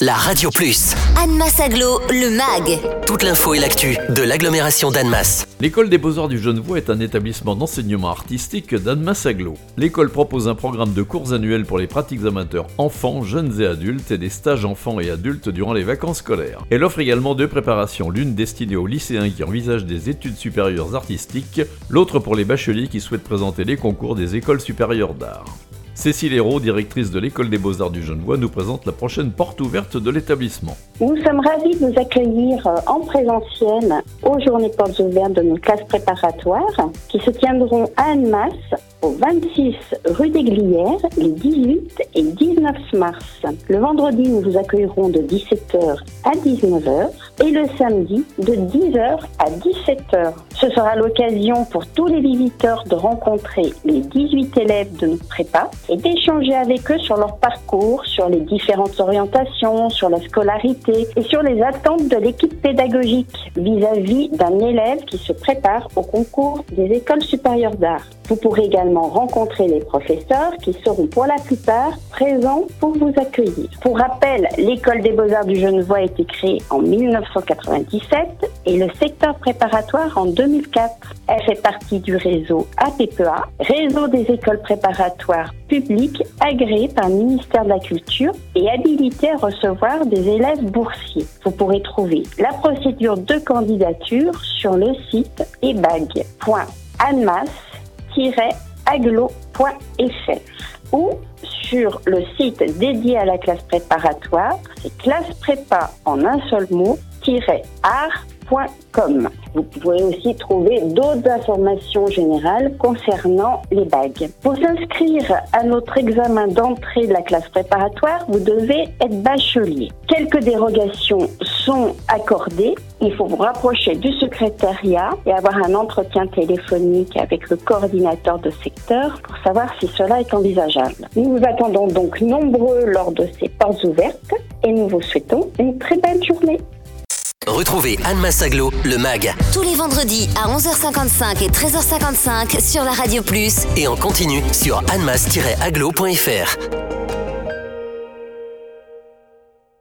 la Radio Plus. Annemasse Aglo, le MAG. Toute l'info et l'actu de l'agglomération d'Annemasse. L'école des beaux-arts du Genevois est un établissement d'enseignement artistique d'Annemasse Aglo. L'école propose un programme de cours annuels pour les pratiques amateurs enfants, jeunes et adultes et des stages enfants et adultes durant les vacances scolaires. Elle offre également deux préparations, l'une destinée aux lycéens qui envisagent des études supérieures artistiques, l'autre pour les bacheliers qui souhaitent présenter les concours des écoles supérieures d'art. Cécile Hérault, directrice de l'École des Beaux-Arts du Genevois, nous présente la prochaine porte ouverte de l'établissement. Nous sommes ravis de vous accueillir euh, en présentiel aux journées portes ouvertes de nos classes préparatoires qui se tiendront à Annemasse au 26 rue des Glières les 18 et 19 mars. Le vendredi, nous vous accueillerons de 17h à 19h et le samedi de 10h à 17h. Ce sera l'occasion pour tous les visiteurs de rencontrer les 18 élèves de notre prépa et d'échanger avec eux sur leur parcours, sur les différentes orientations, sur la scolarité et sur les attentes de l'équipe pédagogique vis-à-vis d'un élève qui se prépare au concours des écoles supérieures d'art. Vous pourrez également rencontrer les professeurs qui seront pour la plupart présents pour vous accueillir. Pour rappel, l'école des beaux-arts du Genevois a été créée en 1997 et le secteur préparatoire en 2004. Elle fait partie du réseau APPA, réseau des écoles préparatoires publiques agréées par le ministère de la Culture et habilitées à recevoir des élèves boursiers. Vous pourrez trouver la procédure de candidature sur le site ebag.anmas aglo.fr ou sur le site dédié à la classe préparatoire, c'est classe prépa en un seul mot, art vous pouvez aussi trouver d'autres informations générales concernant les bagues. Pour s'inscrire à notre examen d'entrée de la classe préparatoire, vous devez être bachelier. Quelques dérogations sont accordées. Il faut vous rapprocher du secrétariat et avoir un entretien téléphonique avec le coordinateur de secteur pour savoir si cela est envisageable. Nous vous attendons donc nombreux lors de ces portes ouvertes et nous vous souhaitons une très belle journée. Retrouvez Anne Massaglo, le MAG. Tous les vendredis à 11h55 et 13h55 sur la Radio Plus. Et en continu sur annemass-aglo.fr.